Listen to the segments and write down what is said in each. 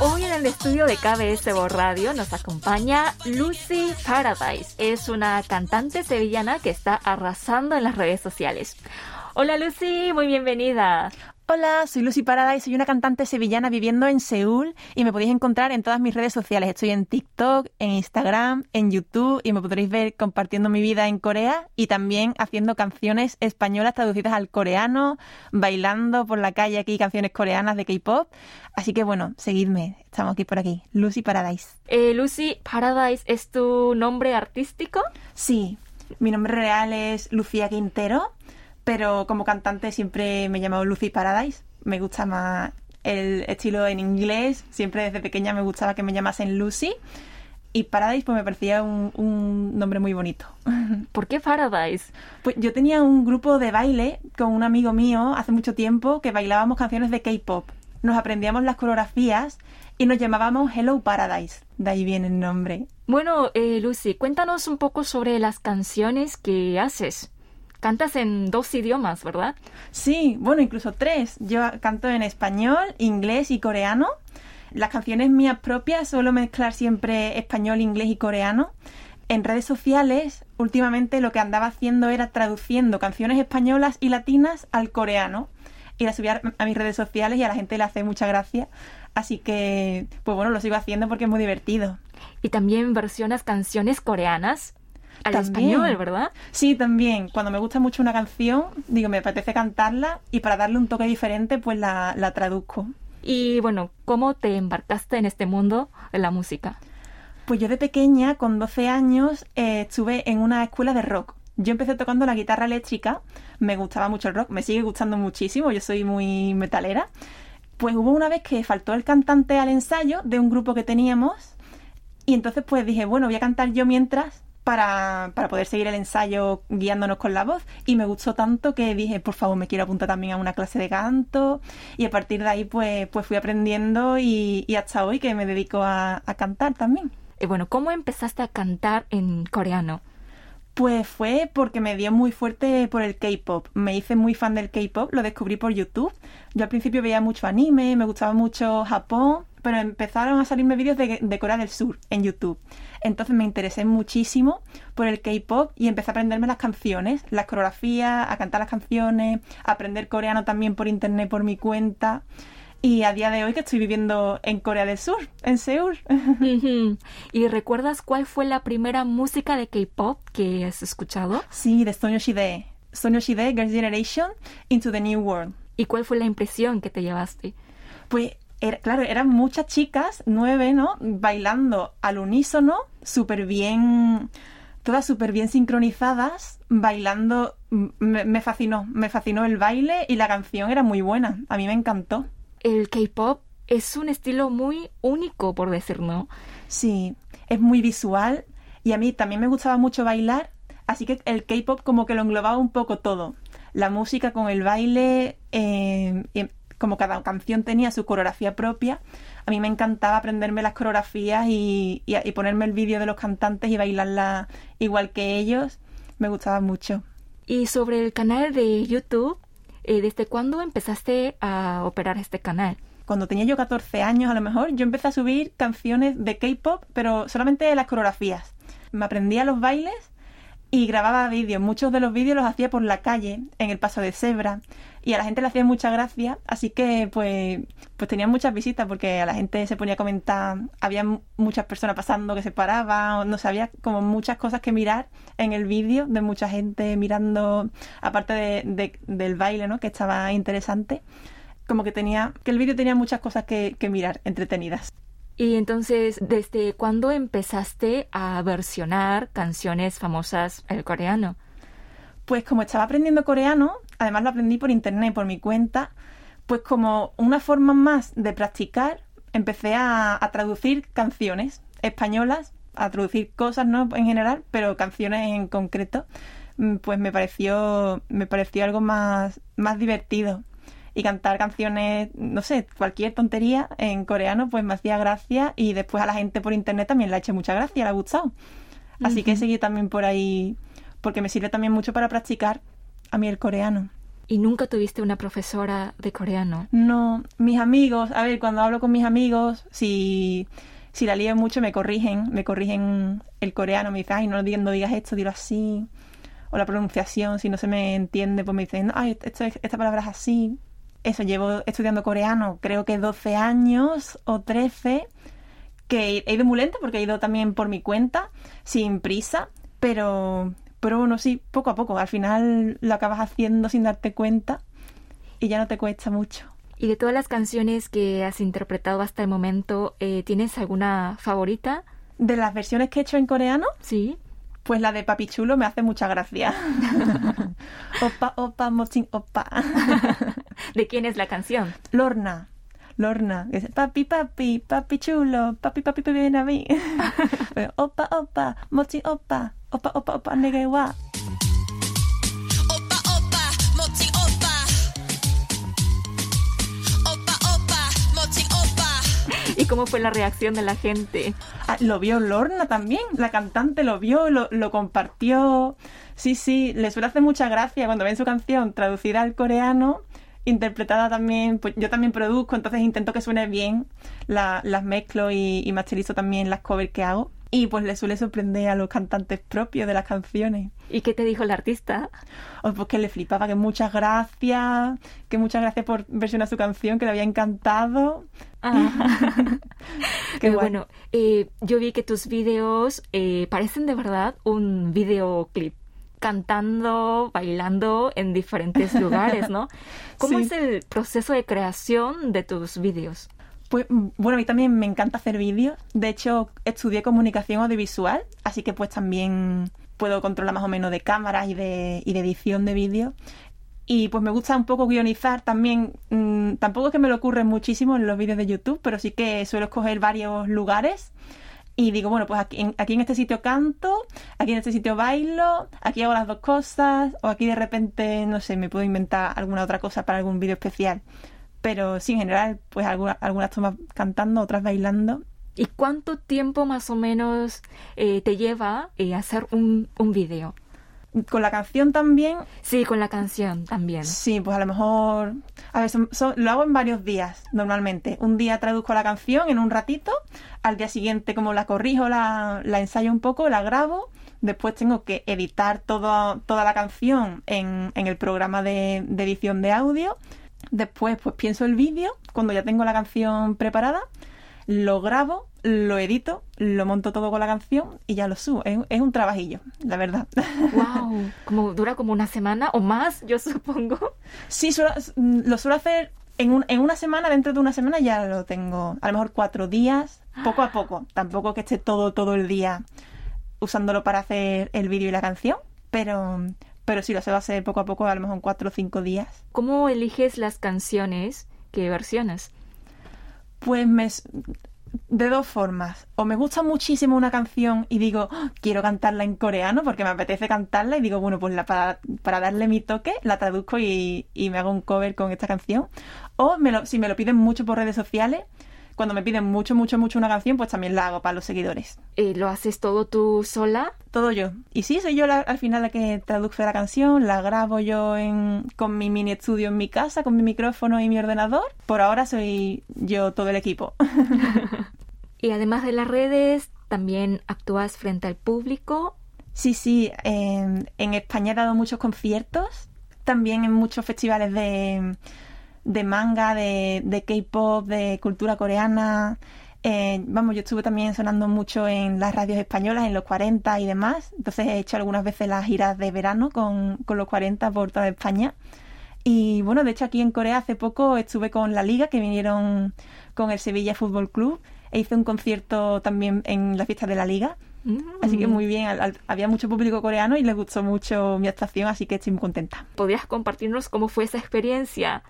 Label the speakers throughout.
Speaker 1: Hoy en el estudio de KBSB Radio nos acompaña Lucy Paradise. Es una cantante sevillana que está arrasando en las redes sociales. Hola Lucy, muy bienvenida.
Speaker 2: Hola, soy Lucy Paradise, soy una cantante sevillana viviendo en Seúl y me podéis encontrar en todas mis redes sociales. Estoy en TikTok, en Instagram, en YouTube y me podréis ver compartiendo mi vida en Corea y también haciendo canciones españolas traducidas al coreano, bailando por la calle aquí canciones coreanas de K-pop. Así que bueno, seguidme, estamos aquí por aquí. Lucy Paradise.
Speaker 1: Eh, Lucy Paradise es tu nombre artístico.
Speaker 2: Sí, mi nombre real es Lucía Quintero, pero como cantante siempre me he llamado Lucy Paradise. Me gusta más el estilo en inglés. Siempre desde pequeña me gustaba que me llamasen Lucy. Y Paradise pues me parecía un, un nombre muy bonito.
Speaker 1: ¿Por qué Paradise?
Speaker 2: Pues yo tenía un grupo de baile con un amigo mío hace mucho tiempo que bailábamos canciones de K-pop. Nos aprendíamos las coreografías y nos llamábamos Hello Paradise. De ahí viene el nombre.
Speaker 1: Bueno, eh, Lucy, cuéntanos un poco sobre las canciones que haces. Cantas en dos idiomas, ¿verdad?
Speaker 2: Sí, bueno, incluso tres. Yo canto en español, inglés y coreano. Las canciones mías propias suelo mezclar siempre español, inglés y coreano. En redes sociales, últimamente lo que andaba haciendo era traduciendo canciones españolas y latinas al coreano. Y las subía a mis redes sociales y a la gente le hace mucha gracia. Así que, pues bueno, lo sigo haciendo porque es muy divertido.
Speaker 1: Y también versionas canciones coreanas al
Speaker 2: También.
Speaker 1: español, ¿verdad?
Speaker 2: Sí, también. Cuando me gusta mucho una canción, digo, me apetece cantarla y para darle un toque diferente, pues la, la traduzco.
Speaker 1: Y bueno, ¿cómo te embarcaste en este mundo de la música?
Speaker 2: Pues yo de pequeña, con 12 años, eh, estuve en una escuela de rock. Yo empecé tocando la guitarra eléctrica, me gustaba mucho el rock, me sigue gustando muchísimo, yo soy muy metalera. Pues hubo una vez que faltó el cantante al ensayo de un grupo que teníamos y entonces pues dije, bueno, voy a cantar yo mientras para, para poder seguir el ensayo guiándonos con la voz y me gustó tanto que dije, por favor, me quiero apuntar también a una clase de canto y a partir de ahí pues, pues fui aprendiendo y, y hasta hoy que me dedico a, a cantar también.
Speaker 1: Y bueno, ¿cómo empezaste a cantar en coreano?
Speaker 2: Pues fue porque me dio muy fuerte por el K-pop. Me hice muy fan del K-pop, lo descubrí por YouTube. Yo al principio veía mucho anime, me gustaba mucho Japón, pero empezaron a salirme vídeos de, de Corea del Sur en YouTube. Entonces me interesé muchísimo por el K-pop y empecé a aprenderme las canciones, las coreografías, a cantar las canciones, a aprender coreano también por internet por mi cuenta. Y a día de hoy que estoy viviendo en Corea del Sur, en Seúl.
Speaker 1: ¿Y recuerdas cuál fue la primera música de K-pop que has escuchado?
Speaker 2: Sí, de Soñoshide. Soñoshide, Girls' Generation, Into the New World.
Speaker 1: ¿Y cuál fue la impresión que te llevaste?
Speaker 2: Pues, era, claro, eran muchas chicas, nueve, ¿no? Bailando al unísono, súper bien, todas súper bien sincronizadas, bailando. Me, me fascinó, me fascinó el baile y la canción era muy buena. A mí me encantó.
Speaker 1: El K-pop es un estilo muy único, por decir, ¿no?
Speaker 2: Sí, es muy visual y a mí también me gustaba mucho bailar, así que el K-pop como que lo englobaba un poco todo. La música con el baile, eh, y como cada canción tenía su coreografía propia, a mí me encantaba aprenderme las coreografías y, y- y ponerme el vídeo de los cantantes y bailarla igual que ellos. Me gustaba mucho.
Speaker 1: Y sobre el canal de YouTube, eh, ¿desde cuándo empezaste a operar este canal?
Speaker 2: Cuando tenía yo 14 años a lo mejor, yo empecé a subir canciones de K-pop, pero solamente las coreografías. Me aprendía los bailes y grababa vídeos. Muchos de los vídeos los hacía por la calle, en el paso de cebra. Y a la gente le hacía mucha gracia, así que pues, pues tenía muchas visitas porque a la gente se ponía a comentar. Había muchas personas pasando que se paraban, no sé, como muchas cosas que mirar en el vídeo de mucha gente mirando, aparte de, de- del baile, ¿no? Que estaba interesante como que tenía, que el vídeo tenía muchas cosas que, mirar, entretenidas.
Speaker 1: Y entonces, ¿desde cuándo empezaste a versionar canciones famosas el coreano?
Speaker 2: Pues como estaba aprendiendo coreano, además lo aprendí por internet, por mi cuenta, pues como una forma más de practicar, empecé a, a traducir canciones españolas, a traducir cosas, ¿no? En general, pero canciones en concreto, mm, pues me pareció, me pareció algo más, más divertido. y cantar canciones, no sé, cualquier tontería en coreano, pues me hacía gracia y después a la gente por internet también le ha hecho mucha gracia, le ha gustado. Así que he seguido también por ahí, porque me sirve también mucho para practicar a mí el coreano.
Speaker 1: ¿Y nunca tuviste una profesora de coreano?
Speaker 2: No, mis amigos, a ver, cuando hablo con mis amigos, si, si la lío mucho me corrigen, me corrigen el coreano, me dicen, ay, no, digas- no digas esto, dilo así. O la pronunciación, si no se me entiende, pues me dicen, ay, esto esta palabra es así. Eso, llevo estudiando coreano, creo que 12 años o 13, que he ido muy lento porque he ido también por mi cuenta, sin prisa, pero, pero bueno, sí, poco a poco. Al final lo acabas haciendo sin darte cuenta y ya no te cuesta mucho.
Speaker 1: Y de todas las canciones que has interpretado hasta el momento, eh, ¿tienes alguna favorita?
Speaker 2: De las versiones que he hecho en coreano,
Speaker 1: Sí.
Speaker 2: pues la de Papi Chulo me hace mucha gracia. opa, opa, mochin, opa.
Speaker 1: ¿De quién es la canción?
Speaker 2: Lorna. Lorna, que dice, papi, papi, papi chulo, papi, papi, papi, ven a mí. Opa, opa, mochi, opa, opa, opa, opa,
Speaker 3: nega igual.
Speaker 1: ¿Y cómo fue la reacción de la gente?
Speaker 2: Ah, lo vio Lorna también, la cantante lo vio, lo, lo compartió. Sí, sí, les suele hacer mucha gracia cuando ven su canción traducida al coreano interpretada también, pues yo también produzco, entonces intento que suene bien, la- las mezclo y, y masterizo también las covers que hago. Y pues le suele sorprender a los cantantes propios de las canciones.
Speaker 1: ¿Y qué te dijo el artista?
Speaker 2: O pues que le flipaba, que muchas gracias, que muchas gracias por versionar su canción, que le había encantado.
Speaker 1: Ah.
Speaker 2: Qué guay.
Speaker 1: bueno, eh, yo vi que tus videos eh, parecen de verdad un videoclip. Cantando, bailando en diferentes lugares, ¿no? ¿Cómo
Speaker 2: Sí.
Speaker 1: es el proceso de creación de tus videos?
Speaker 2: Pues bueno, a mí también me encanta hacer vídeos. De hecho, estudié comunicación audiovisual, así que pues también puedo controlar más o menos de cámaras y de, y de edición de vídeo. Y pues me gusta un poco guionizar también. mm, tampoco es que me lo ocurre muchísimo en los vídeos de YouTube, pero sí que suelo escoger varios lugares. Y digo, bueno, pues aquí aquí en este sitio canto, aquí en este sitio bailo, aquí hago las dos cosas, o aquí de repente, no sé, me puedo inventar alguna otra cosa para algún vídeo especial. Pero sí, en general, pues alguna- algunas tomas cantando, otras bailando.
Speaker 1: ¿Y cuánto tiempo más o menos eh, te lleva eh, hacer un, un video?
Speaker 2: Con la canción también,
Speaker 1: Sí, con la canción también.
Speaker 2: sí, pues a lo mejor... A ver, son- son- lo hago en varios días, normalmente. Un día traduzco la canción en un ratito, al día siguiente como la corrijo, la, la ensayo un poco, la grabo, después tengo que editar todo- toda la canción en, en el programa de, de edición de audio, después pues pienso el vídeo, cuando ya tengo la canción preparada, lo grabo, lo edito, lo monto todo con la canción y ya lo subo. Es, es un trabajillo, la verdad.
Speaker 1: Wow, como dura como una semana o más, yo supongo.
Speaker 2: Sí, suelo- mm, lo suelo hacer en, un- en una semana, dentro de una semana ya lo tengo. A lo mejor cuatro días, poco a poco. Tampoco que esté todo, todo el día usándolo para hacer el vídeo y la canción, pero, pero sí lo suelo hacer poco a poco, a lo mejor en cuatro o cinco días.
Speaker 1: ¿Cómo eliges las canciones que versiones?
Speaker 2: Pues me, de dos formas. O me gusta muchísimo una canción y digo, "Oh, quiero cantarla en coreano porque me apetece cantarla y digo, bueno, pues la, para, para darle mi toque la traduzco y, y me hago un cover con esta canción. O me lo- si me lo piden mucho por redes sociales, cuando me piden mucho, mucho, mucho una canción, pues también la hago para los seguidores.
Speaker 1: Eh, ¿Lo haces todo tú sola?
Speaker 2: Todo yo. Y sí, soy yo la- al final la que traduce la canción, la grabo yo en, con mi mini estudio en mi casa, con mi micrófono y mi ordenador. Por ahora soy yo todo el equipo.
Speaker 1: Y además de las redes, también actúas frente al público.
Speaker 2: Sí, sí, en, en España he dado muchos conciertos, también en muchos festivales de, de manga, de, de K-pop, de cultura coreana. Eh, vamos, yo estuve también sonando mucho en las radios españolas, en los 40 y demás. Entonces he hecho algunas veces las giras de verano con, con los 40 por toda España. Y bueno, de hecho aquí en Corea hace poco estuve con la Liga, que vinieron con el Sevilla Fútbol Club, e hice un concierto también en la fiesta de la Liga. Así que
Speaker 1: Mm.
Speaker 2: muy bien, al- al- había mucho público coreano y les gustó mucho mi actuación, así que estoy muy contenta.
Speaker 1: ¿Podrías compartirnos cómo fue esa experiencia?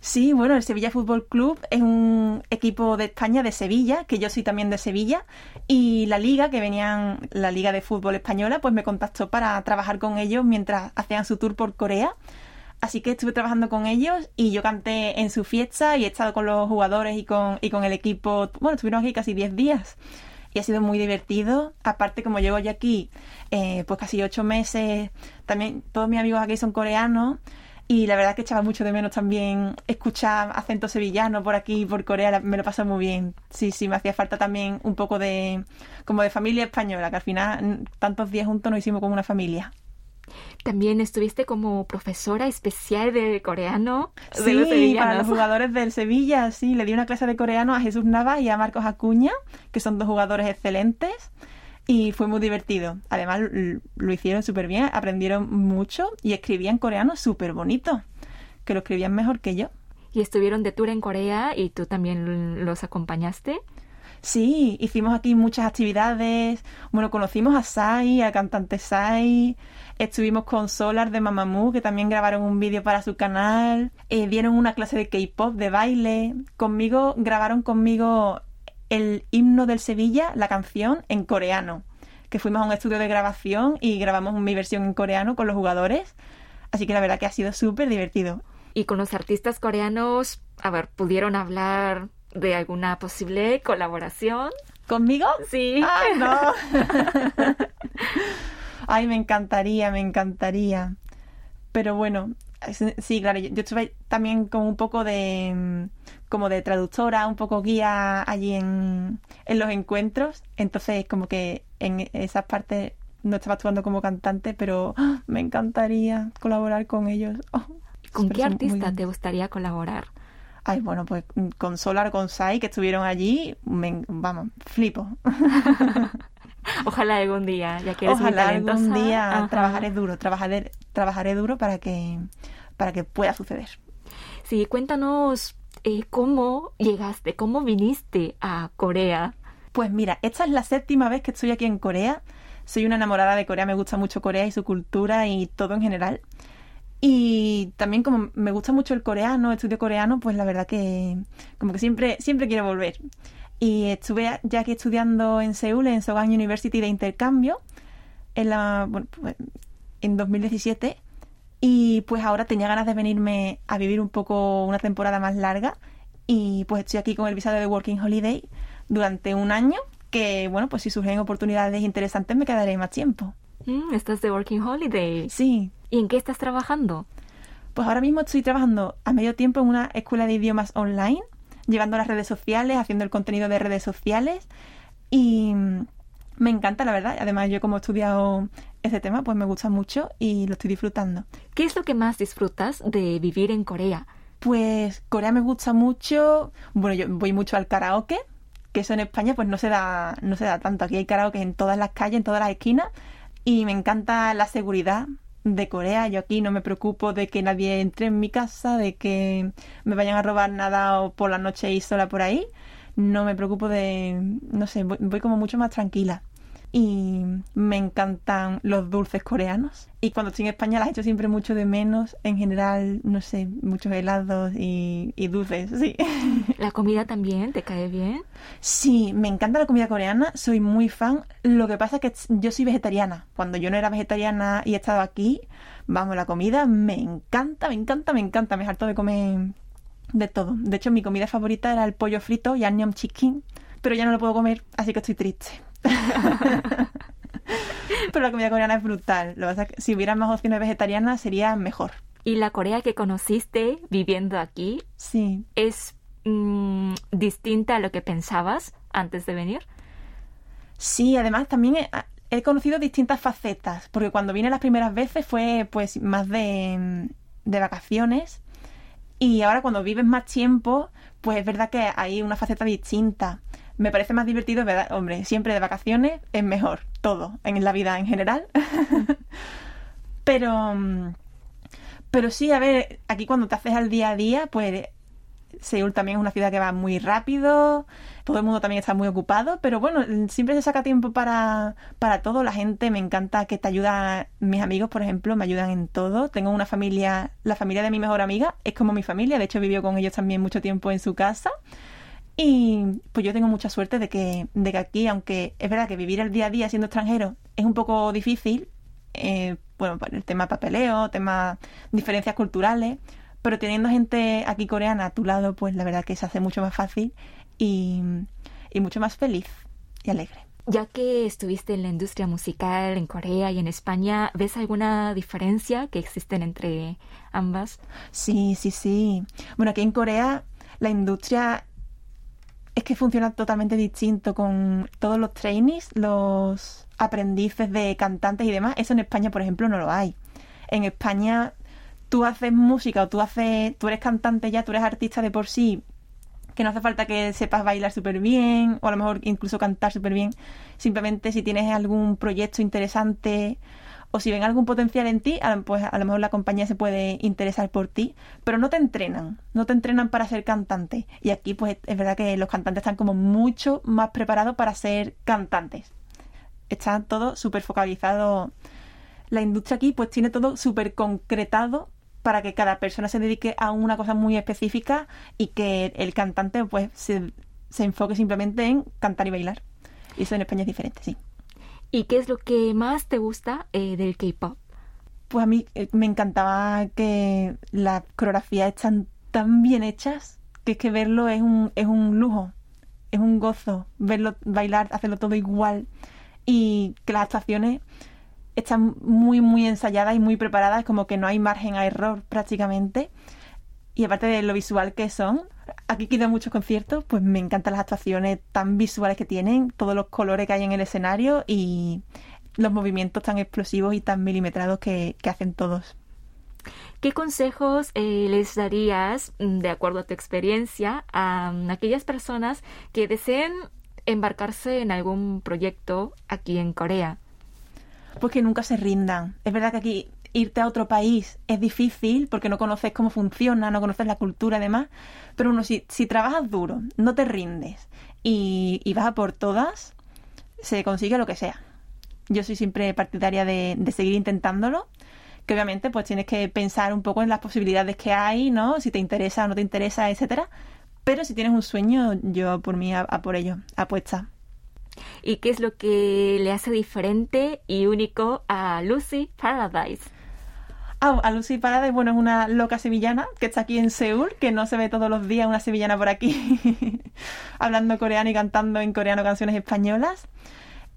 Speaker 2: Sí, bueno, el Sevilla Fútbol Club es un equipo de España de Sevilla, que yo soy también de Sevilla, y la liga, que venían, la Liga de Fútbol Española, pues me contactó para trabajar con ellos mientras hacían su tour por Corea. Así que estuve trabajando con ellos y yo canté en su fiesta y he estado con los jugadores y con, y con el equipo. Bueno, estuvimos aquí casi 10 días y ha sido muy divertido. Aparte, como llevo ya aquí eh, pues casi 8 meses, también todos mis amigos aquí son coreanos y la verdad que echaba mucho de menos también escuchar acento sevillano por aquí, por Corea, me lo pasé muy bien. Sí, sí, me hacía falta también un poco de como de familia española, que al final tantos días juntos nos hicimos como una familia.
Speaker 1: También estuviste como profesora especial de coreano de
Speaker 2: Sí,
Speaker 1: los
Speaker 2: para los jugadores del Sevilla, sí, le di una clase de coreano a Jesús Navas y a Marcos Acuña, que son dos jugadores excelentes, y fue muy divertido. Además, lo hicieron súper bien, aprendieron mucho y escribían coreano súper bonito, que lo escribían mejor que yo.
Speaker 1: Y estuvieron de tour en Corea y tú también los acompañaste.
Speaker 2: Sí, hicimos aquí muchas actividades. Bueno, conocimos a Sai, al cantante Sai. Estuvimos con Solar de Mamamoo, que también grabaron un vídeo para su canal. Eh, dieron una clase de K-pop, de baile. Conmigo, grabaron conmigo el himno del Sevilla, la canción, en coreano. Que fuimos a un estudio de grabación y grabamos mi versión en coreano con los jugadores. Así que la verdad que ha sido súper divertido.
Speaker 1: Y con los artistas coreanos, a ver, ¿pudieron hablar de alguna posible colaboración?
Speaker 2: ¿Conmigo?
Speaker 1: Sí.
Speaker 2: ¡Ay, no! Ay, me encantaría, me encantaría. Pero bueno, sí, claro, yo, yo estuve también como un poco de mm, como de traductora, un poco guía allí en, en los encuentros. Entonces, como que en esas partes no estaba actuando como cantante, pero ¡ah! me encantaría colaborar con ellos. Oh,
Speaker 1: ¿Con qué artista te gustaría colaborar?
Speaker 2: Ay, bueno, pues mm, con Solar, con Sai, que estuvieron allí, me- vamos, flipo.
Speaker 1: Ojalá algún día, ya que eres muy
Speaker 2: Ojalá algún día
Speaker 1: Ajá.
Speaker 2: trabajaré duro, trabajaré, trabajaré duro para que, para que pueda suceder.
Speaker 1: Sí, cuéntanos eh, cómo llegaste, cómo viniste a Corea.
Speaker 2: Pues mira, esta es la séptima vez que estoy aquí en Corea. Soy una enamorada de Corea, me gusta mucho Corea y su cultura y todo en general. Y también como me gusta mucho el coreano, estudio coreano, pues la verdad que como que siempre, siempre quiero volver. Y estuve ya aquí estudiando en Seúl, en Sogang University de intercambio, en, la, bueno, pues, en 2017. Y pues ahora tenía ganas de venirme a vivir un poco una temporada más larga. Y pues estoy aquí con el visado de Working Holiday durante un año. Que bueno, pues si surgen oportunidades interesantes me quedaré más tiempo.
Speaker 1: Mm, estás de Working Holiday.
Speaker 2: Sí,
Speaker 1: ¿Y en qué estás trabajando?
Speaker 2: Pues ahora mismo estoy trabajando a medio tiempo en una escuela de idiomas online, llevando las redes sociales, haciendo el contenido de redes sociales y me encanta la verdad. Además yo como he estudiado ese tema pues me gusta mucho y lo estoy disfrutando.
Speaker 1: ¿Qué es lo que más disfrutas de vivir en Corea?
Speaker 2: Pues Corea me gusta mucho, bueno yo voy mucho al karaoke, que eso en España pues no se da, no se da tanto. Aquí hay karaoke en todas las calles, en todas las esquinas y me encanta la seguridad de Corea. Yo aquí no me preocupo de que nadie entre en mi casa, de que me vayan a robar nada o por la noche y sola por ahí. No me preocupo de, no sé, voy, voy como mucho más tranquila. Y me encantan los dulces coreanos. Y cuando estoy en España las echo siempre mucho de menos. En general, no sé, muchos helados y, y dulces, sí.
Speaker 1: ¿La comida también te cae bien?
Speaker 2: Sí, me encanta la comida coreana, soy muy fan. Lo que pasa es que yo soy vegetariana. Cuando yo no era vegetariana y he estado aquí, vamos, la comida me encanta, me encanta, me encanta. Me harto de comer de todo. De hecho, mi comida favorita era el pollo frito, yannyeom chicken, pero ya no lo puedo comer, así que estoy triste. pero la comida coreana es brutal. Lo que pasa es que si hubiera más opciones vegetarianas sería mejor.
Speaker 1: ¿Y la Corea que conociste viviendo aquí
Speaker 2: Sí,
Speaker 1: es mm, distinta a lo que pensabas antes de venir?
Speaker 2: Sí, además también he, he conocido distintas facetas, porque cuando vine las primeras veces fue pues más de, de vacaciones y ahora cuando vives más tiempo, pues es verdad que hay una faceta distinta. Me parece más divertido, ¿verdad? Hombre, siempre de vacaciones es mejor, todo, en la vida en general. pero, pero sí, a ver, aquí cuando te haces al día a día, pues Seúl también es una ciudad que va muy rápido, todo el mundo también está muy ocupado, pero bueno, siempre se saca tiempo para, para todo. La gente me encanta que te ayuda, mis amigos, por ejemplo, me ayudan en todo. Tengo una familia, la familia de mi mejor amiga es como mi familia, de hecho vivió con ellos también mucho tiempo en su casa. Y pues yo tengo mucha suerte de que, de que aquí, aunque es verdad que vivir el día a día siendo extranjero es un poco difícil, eh, bueno, para el tema papeleo, tema diferencias culturales, pero teniendo gente aquí coreana a tu lado, pues la verdad que se hace mucho más fácil y, y mucho más feliz y alegre.
Speaker 1: Ya que estuviste en la industria musical en Corea y en España, ¿ves alguna diferencia que existen entre ambas?
Speaker 2: Sí, sí, sí. Bueno, aquí en Corea la industria es que funciona totalmente distinto con todos los trainees, los aprendices de cantantes y demás. Eso en España, por ejemplo, no lo hay. En España tú haces música o tú haces, tú eres cantante ya, tú eres artista de por sí, que no hace falta que sepas bailar súper bien o a lo mejor incluso cantar súper bien. Simplemente si tienes algún proyecto interesante o si ven algún potencial en ti, pues a lo mejor la compañía se puede interesar por ti, pero no te entrenan, no te entrenan para ser cantante. Y aquí pues es verdad que los cantantes están como mucho más preparados para ser cantantes. Está todo súper focalizado. La industria aquí pues tiene todo súper concretado para que cada persona se dedique a una cosa muy específica y que el cantante pues se, se enfoque simplemente en cantar y bailar. Y eso en España es diferente, sí.
Speaker 1: ¿Y qué es lo que más te gusta eh, del K-pop?
Speaker 2: Pues a mí eh, me encantaba que las coreografías están tan bien hechas que es que verlo es un, es un lujo, es un gozo, verlo bailar, hacerlo todo igual y que las actuaciones están muy, muy ensayadas y muy preparadas, como que no hay margen a error prácticamente. Y aparte de lo visual que son, aquí que he ido a muchos conciertos, pues me encantan las actuaciones tan visuales que tienen, todos los colores que hay en el escenario y los movimientos tan explosivos y tan milimetrados que, que hacen todos.
Speaker 1: ¿Qué consejos eh, les darías, mm, de acuerdo a tu experiencia, a mm, aquellas personas que deseen embarcarse en algún proyecto aquí en Corea?
Speaker 2: Pues que nunca se rindan. Es verdad que aquí irte a otro país es difícil porque no conoces cómo funciona, no conoces la cultura y demás, pero uno si, si trabajas duro, no te rindes y, y vas a por todas, se consigue lo que sea. Yo soy siempre partidaria de, de seguir intentándolo, que obviamente pues tienes que pensar un poco en las posibilidades que hay, ¿no? Si te interesa o no te interesa, etcétera. Pero si tienes un sueño, yo por mí a, a por ello, apuesta.
Speaker 1: ¿Y qué es lo que le hace diferente y único a Lucy Paradise?
Speaker 2: Ah, a Lucy Paradise, bueno, es una loca sevillana que está aquí en Seúl, que no se ve todos los días una sevillana por aquí hablando coreano y cantando en coreano canciones españolas.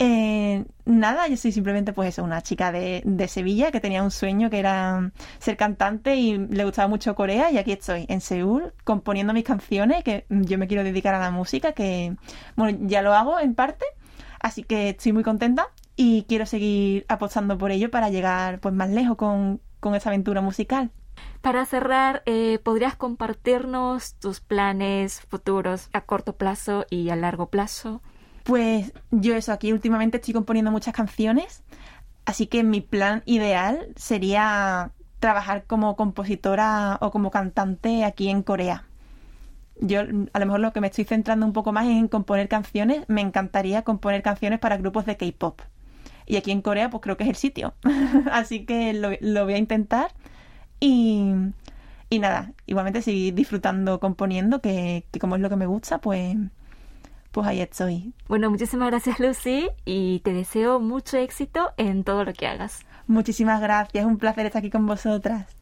Speaker 2: Eh, nada, yo soy simplemente pues eso, una chica de, de Sevilla que tenía un sueño que era ser cantante y le gustaba mucho Corea y aquí estoy en Seúl componiendo mis canciones que yo me quiero dedicar a la música que bueno ya lo hago en parte así que estoy muy contenta y quiero seguir apostando por ello para llegar pues más lejos con, con esta aventura musical.
Speaker 1: Para cerrar, eh, ¿podrías compartirnos tus planes futuros a corto plazo y a largo plazo?
Speaker 2: Pues yo eso, aquí últimamente estoy componiendo muchas canciones, así que mi plan ideal sería trabajar como compositora o como cantante aquí en Corea. Yo a lo mejor lo que me estoy centrando un poco más es en componer canciones, me encantaría componer canciones para grupos de K-pop. Y aquí en Corea pues creo que es el sitio, así que lo, lo voy a intentar y, y nada, igualmente seguir disfrutando componiendo, que, que como es lo que me gusta, pues, pues ahí estoy.
Speaker 1: Bueno, muchísimas gracias Lucy y te deseo mucho éxito en todo lo que hagas.
Speaker 2: Muchísimas gracias, un placer estar aquí con vosotras.